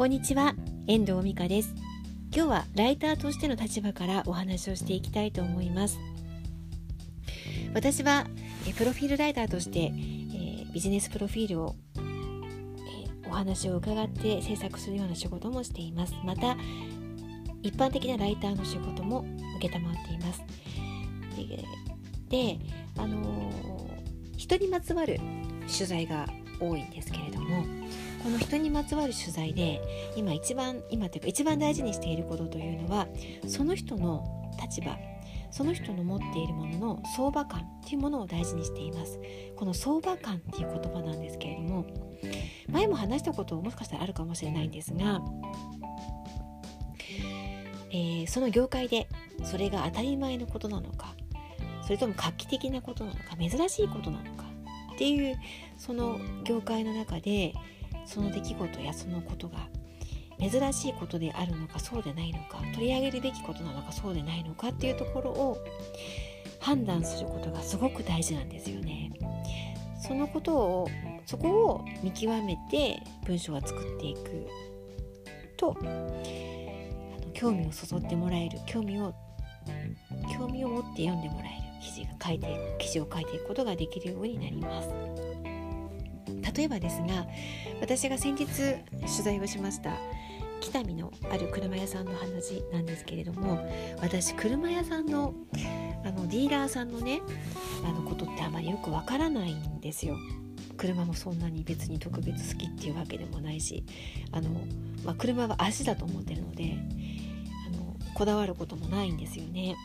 こんにちは遠藤美香です。今日はライターとしての立場からお話をしていきたいと思います。私はプロフィールライターとして、えー、ビジネスプロフィールを、えー、お話を伺って制作するような仕事もしています。また一般的なライターの仕事も承っています。であのー、人にまつわる取材が多いんですけれどもこの人にまつわる取材で今一番今というか一番大事にしていることというのはその人の立場その人の持っているものの相場感っていうものを大事にしています。この相場感っていう言葉なんですけれども前も話したこともしかしたらあるかもしれないんですが、えー、その業界でそれが当たり前のことなのかそれとも画期的なことなのか珍しいことなのかっていうその業界の中でその出来事やそのことが珍しいことであるのかそうでないのか取り上げるべきことなのかそうでないのかっていうところを判断することがすごく大事なんですよね。そのことをそこを見極めて文章は作っていくとあの興味をそそってもらえる興味を興味を持って読んでもらえる記事が書いて記事を書いていくことができるようになります。例えばですが私が先日取材をしました北見のある車屋さんの話なんですけれども私車屋さんのあのディーラーさんのねあのことってあまりよくわからないんですよ。車もそんなに別に特別好きっていうわけでもないしあの、まあ、車は足だと思ってるのであのこだわることもないんですよね。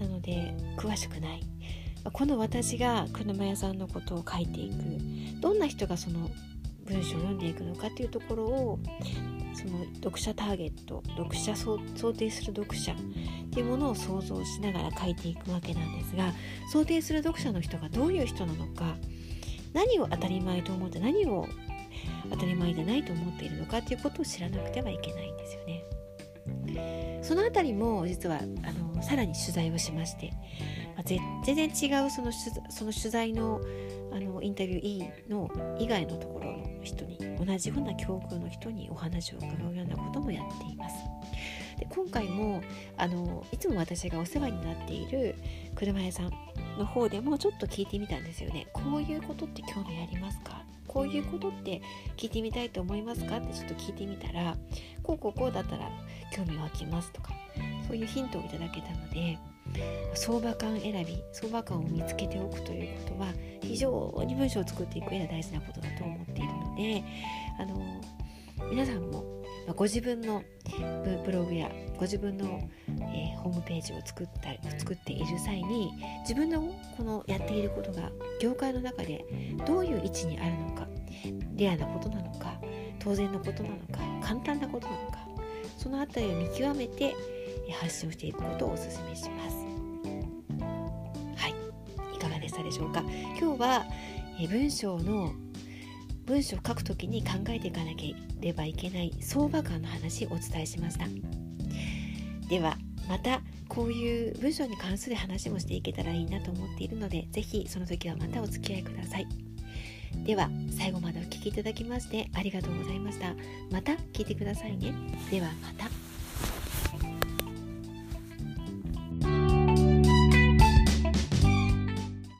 なので詳しくないこの私が車屋さんのことを書いていくどんな人がその文章を読んでいくのかっていうところをその読者ターゲット読者想定する読者っていうものを想像しながら書いていくわけなんですが想定する読者の人がどういう人なのか何を当たり前と思って何を当たり前でないと思っているのかっていうことを知らなくてはいけないんですよね。その辺りも実はあのさらに取材をしまして、まあ、全然違うそのその取材のあのインタビュー E の以外のところの人に同じような境遇の人にお話を伺うようなこともやっています。で今回もあのいつも私がお世話になっている車屋さんの方でもちょっと聞いてみたんですよね。こういうことって興味ありますか？こういうことって聞いてみたいと思いますか？ってちょっと聞いてみたらこうこうこうだったら興味湧きますとかそういうヒントをいただけたので相場感選び相場感を見つけておくということは非常に文章を作っていく上で大事なことだと思っているのであの皆さんもご自分のブログやご自分の、えー、ホームページを作った作っている際に自分のこのやっていることが業界の中でどういう位置にあるのかレアなことなのか当然のことなのか簡単なことなのかその辺りを見極めて発信をしていくことをお勧めします。はい。いかがでしたでしょうか？今日は文章の文章を書くときに考えていかなければいけない相場感の話をお伝えしました。ではまたこういう文章に関する話もしていけたらいいなと思っているので是非その時はまたお付き合いください。では最後までお聴きいただきましてありがとうございました。また聞いてくださいね。ではまた。